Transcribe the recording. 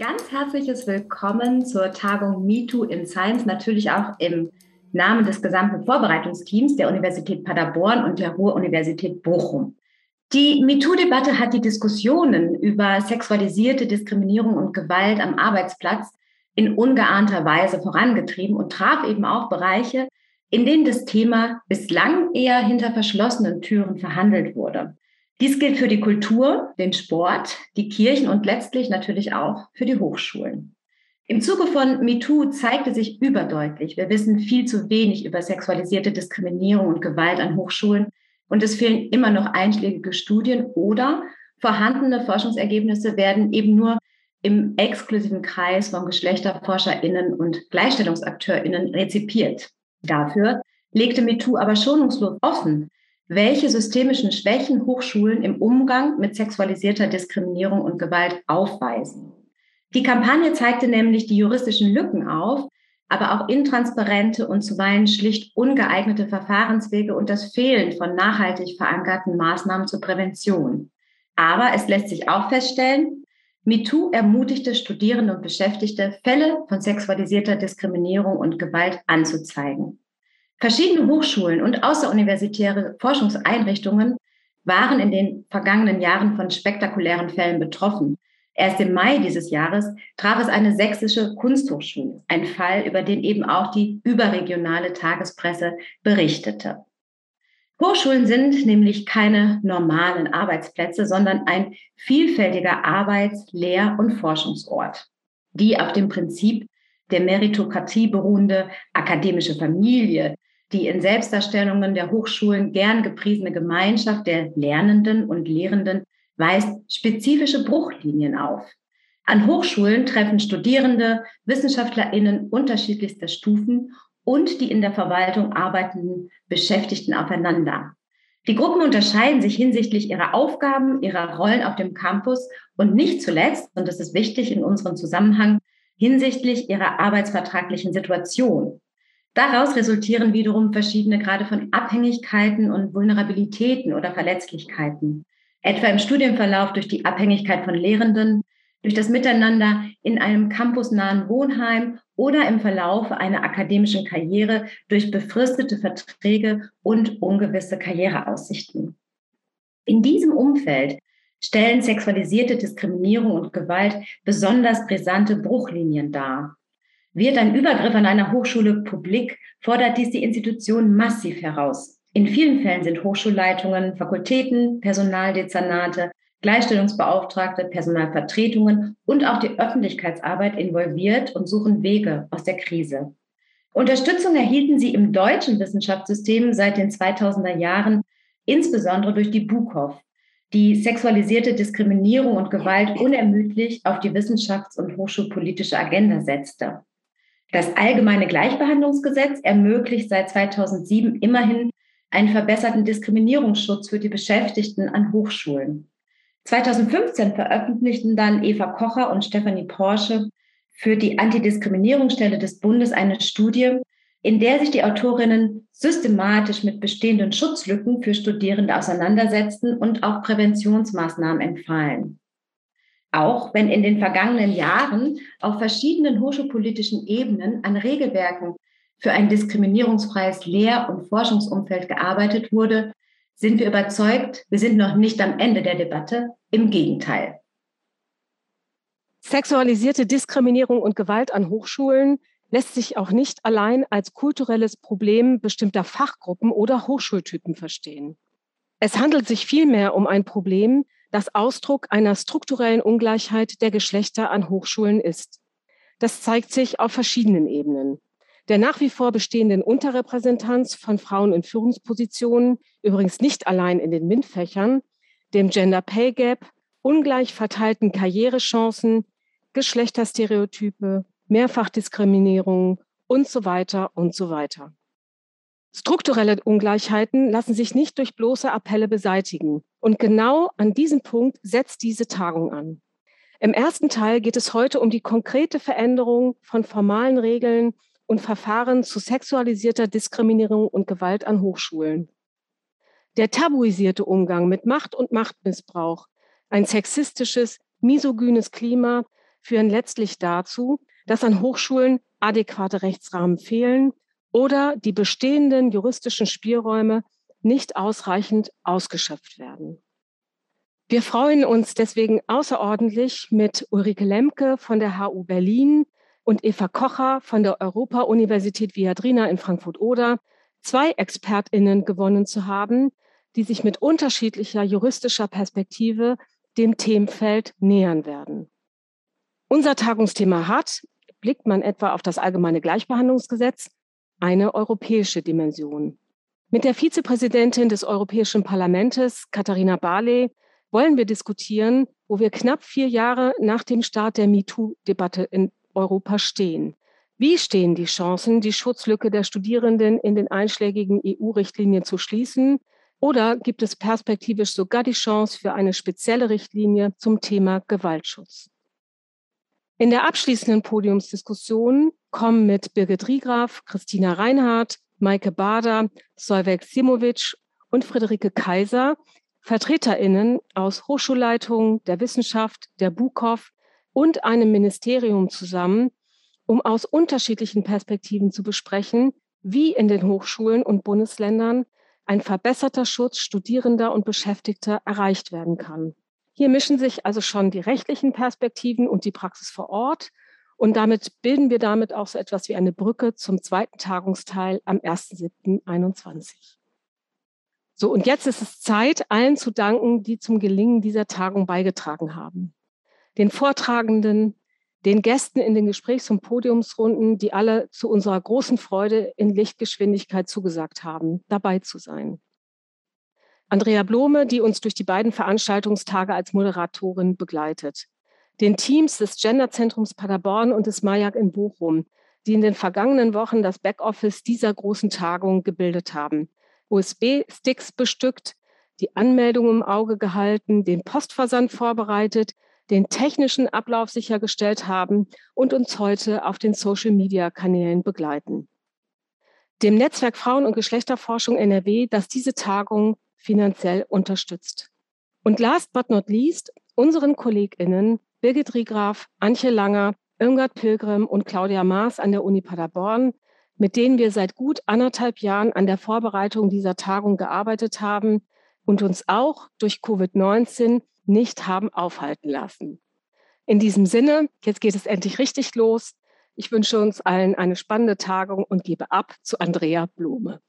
ganz herzliches Willkommen zur Tagung MeToo in Science, natürlich auch im Namen des gesamten Vorbereitungsteams der Universität Paderborn und der Ruhr-Universität Bochum. Die MeToo-Debatte hat die Diskussionen über sexualisierte Diskriminierung und Gewalt am Arbeitsplatz in ungeahnter Weise vorangetrieben und traf eben auch Bereiche, in denen das Thema bislang eher hinter verschlossenen Türen verhandelt wurde. Dies gilt für die Kultur, den Sport, die Kirchen und letztlich natürlich auch für die Hochschulen. Im Zuge von MeToo zeigte sich überdeutlich, wir wissen viel zu wenig über sexualisierte Diskriminierung und Gewalt an Hochschulen und es fehlen immer noch einschlägige Studien oder vorhandene Forschungsergebnisse werden eben nur im exklusiven Kreis von GeschlechterforscherInnen und GleichstellungsakteurInnen rezipiert. Dafür legte MeToo aber schonungslos offen, welche systemischen Schwächen Hochschulen im Umgang mit sexualisierter Diskriminierung und Gewalt aufweisen. Die Kampagne zeigte nämlich die juristischen Lücken auf, aber auch intransparente und zuweilen schlicht ungeeignete Verfahrenswege und das Fehlen von nachhaltig verankerten Maßnahmen zur Prävention. Aber es lässt sich auch feststellen, MeToo ermutigte Studierende und Beschäftigte, Fälle von sexualisierter Diskriminierung und Gewalt anzuzeigen. Verschiedene Hochschulen und außeruniversitäre Forschungseinrichtungen waren in den vergangenen Jahren von spektakulären Fällen betroffen. Erst im Mai dieses Jahres traf es eine sächsische Kunsthochschule, ein Fall, über den eben auch die überregionale Tagespresse berichtete. Hochschulen sind nämlich keine normalen Arbeitsplätze, sondern ein vielfältiger Arbeits-, Lehr- und Forschungsort, die auf dem Prinzip der Meritokratie beruhende akademische Familie, die in Selbstdarstellungen der Hochschulen gern gepriesene Gemeinschaft der Lernenden und Lehrenden weist spezifische Bruchlinien auf. An Hochschulen treffen Studierende, Wissenschaftlerinnen unterschiedlichster Stufen und die in der Verwaltung arbeitenden Beschäftigten aufeinander. Die Gruppen unterscheiden sich hinsichtlich ihrer Aufgaben, ihrer Rollen auf dem Campus und nicht zuletzt, und das ist wichtig in unserem Zusammenhang, hinsichtlich ihrer arbeitsvertraglichen Situation. Daraus resultieren wiederum verschiedene gerade von Abhängigkeiten und Vulnerabilitäten oder Verletzlichkeiten. Etwa im Studienverlauf durch die Abhängigkeit von Lehrenden, durch das Miteinander in einem campusnahen Wohnheim oder im Verlauf einer akademischen Karriere durch befristete Verträge und ungewisse Karriereaussichten. In diesem Umfeld stellen sexualisierte Diskriminierung und Gewalt besonders brisante Bruchlinien dar. Wird ein Übergriff an einer Hochschule publik, fordert dies die Institution massiv heraus. In vielen Fällen sind Hochschulleitungen, Fakultäten, Personaldezernate, Gleichstellungsbeauftragte, Personalvertretungen und auch die Öffentlichkeitsarbeit involviert und suchen Wege aus der Krise. Unterstützung erhielten sie im deutschen Wissenschaftssystem seit den 2000er Jahren, insbesondere durch die BUKOW, die sexualisierte Diskriminierung und Gewalt unermüdlich auf die wissenschafts- und hochschulpolitische Agenda setzte. Das allgemeine Gleichbehandlungsgesetz ermöglicht seit 2007 immerhin einen verbesserten Diskriminierungsschutz für die Beschäftigten an Hochschulen. 2015 veröffentlichten dann Eva Kocher und Stefanie Porsche für die Antidiskriminierungsstelle des Bundes eine Studie, in der sich die Autorinnen systematisch mit bestehenden Schutzlücken für Studierende auseinandersetzten und auch Präventionsmaßnahmen empfahlen. Auch wenn in den vergangenen Jahren auf verschiedenen hochschulpolitischen Ebenen an Regelwerken für ein diskriminierungsfreies Lehr- und Forschungsumfeld gearbeitet wurde, sind wir überzeugt, wir sind noch nicht am Ende der Debatte. Im Gegenteil. Sexualisierte Diskriminierung und Gewalt an Hochschulen lässt sich auch nicht allein als kulturelles Problem bestimmter Fachgruppen oder Hochschultypen verstehen. Es handelt sich vielmehr um ein Problem, das Ausdruck einer strukturellen Ungleichheit der Geschlechter an Hochschulen ist. Das zeigt sich auf verschiedenen Ebenen. Der nach wie vor bestehenden Unterrepräsentanz von Frauen in Führungspositionen, übrigens nicht allein in den MINT-Fächern, dem Gender Pay Gap, ungleich verteilten Karrierechancen, Geschlechterstereotype, Mehrfachdiskriminierung und so weiter und so weiter. Strukturelle Ungleichheiten lassen sich nicht durch bloße Appelle beseitigen. Und genau an diesem Punkt setzt diese Tagung an. Im ersten Teil geht es heute um die konkrete Veränderung von formalen Regeln und Verfahren zu sexualisierter Diskriminierung und Gewalt an Hochschulen. Der tabuisierte Umgang mit Macht und Machtmissbrauch, ein sexistisches, misogynes Klima, führen letztlich dazu, dass an Hochschulen adäquate Rechtsrahmen fehlen oder die bestehenden juristischen Spielräume nicht ausreichend ausgeschöpft werden. Wir freuen uns deswegen außerordentlich mit Ulrike Lemke von der HU Berlin und Eva Kocher von der Europa-Universität Viadrina in Frankfurt-Oder zwei ExpertInnen gewonnen zu haben, die sich mit unterschiedlicher juristischer Perspektive dem Themenfeld nähern werden. Unser Tagungsthema hat, blickt man etwa auf das allgemeine Gleichbehandlungsgesetz, eine europäische Dimension. Mit der Vizepräsidentin des Europäischen Parlaments, Katharina Barley, wollen wir diskutieren, wo wir knapp vier Jahre nach dem Start der MeToo-Debatte in Europa stehen. Wie stehen die Chancen, die Schutzlücke der Studierenden in den einschlägigen EU-Richtlinien zu schließen? Oder gibt es perspektivisch sogar die Chance für eine spezielle Richtlinie zum Thema Gewaltschutz? In der abschließenden Podiumsdiskussion kommen mit Birgit Riegraf, Christina Reinhardt, Maike Bader, Solveig Simovic und Friederike Kaiser VertreterInnen aus Hochschulleitungen, der Wissenschaft, der BUKOW und einem Ministerium zusammen, um aus unterschiedlichen Perspektiven zu besprechen, wie in den Hochschulen und Bundesländern ein verbesserter Schutz Studierender und Beschäftigter erreicht werden kann. Hier mischen sich also schon die rechtlichen Perspektiven und die Praxis vor Ort. Und damit bilden wir damit auch so etwas wie eine Brücke zum zweiten Tagungsteil am 1.7.21. So, und jetzt ist es Zeit, allen zu danken, die zum Gelingen dieser Tagung beigetragen haben. Den Vortragenden, den Gästen in den Gesprächs- und Podiumsrunden, die alle zu unserer großen Freude in Lichtgeschwindigkeit zugesagt haben, dabei zu sein. Andrea Blome, die uns durch die beiden Veranstaltungstage als Moderatorin begleitet. Den Teams des Genderzentrums Paderborn und des Majak in Bochum, die in den vergangenen Wochen das Backoffice dieser großen Tagung gebildet haben USB-Sticks bestückt, die Anmeldung im Auge gehalten, den Postversand vorbereitet, den technischen Ablauf sichergestellt haben und uns heute auf den Social-Media-Kanälen begleiten. Dem Netzwerk Frauen- und Geschlechterforschung NRW, das diese Tagung finanziell unterstützt. Und last but not least, unseren KollegInnen Birgit Riegraf, Antje Langer, Irmgard Pilgrim und Claudia Maas an der Uni Paderborn, mit denen wir seit gut anderthalb Jahren an der Vorbereitung dieser Tagung gearbeitet haben und uns auch durch Covid-19 nicht haben aufhalten lassen. In diesem Sinne, jetzt geht es endlich richtig los. Ich wünsche uns allen eine spannende Tagung und gebe ab zu Andrea Blume.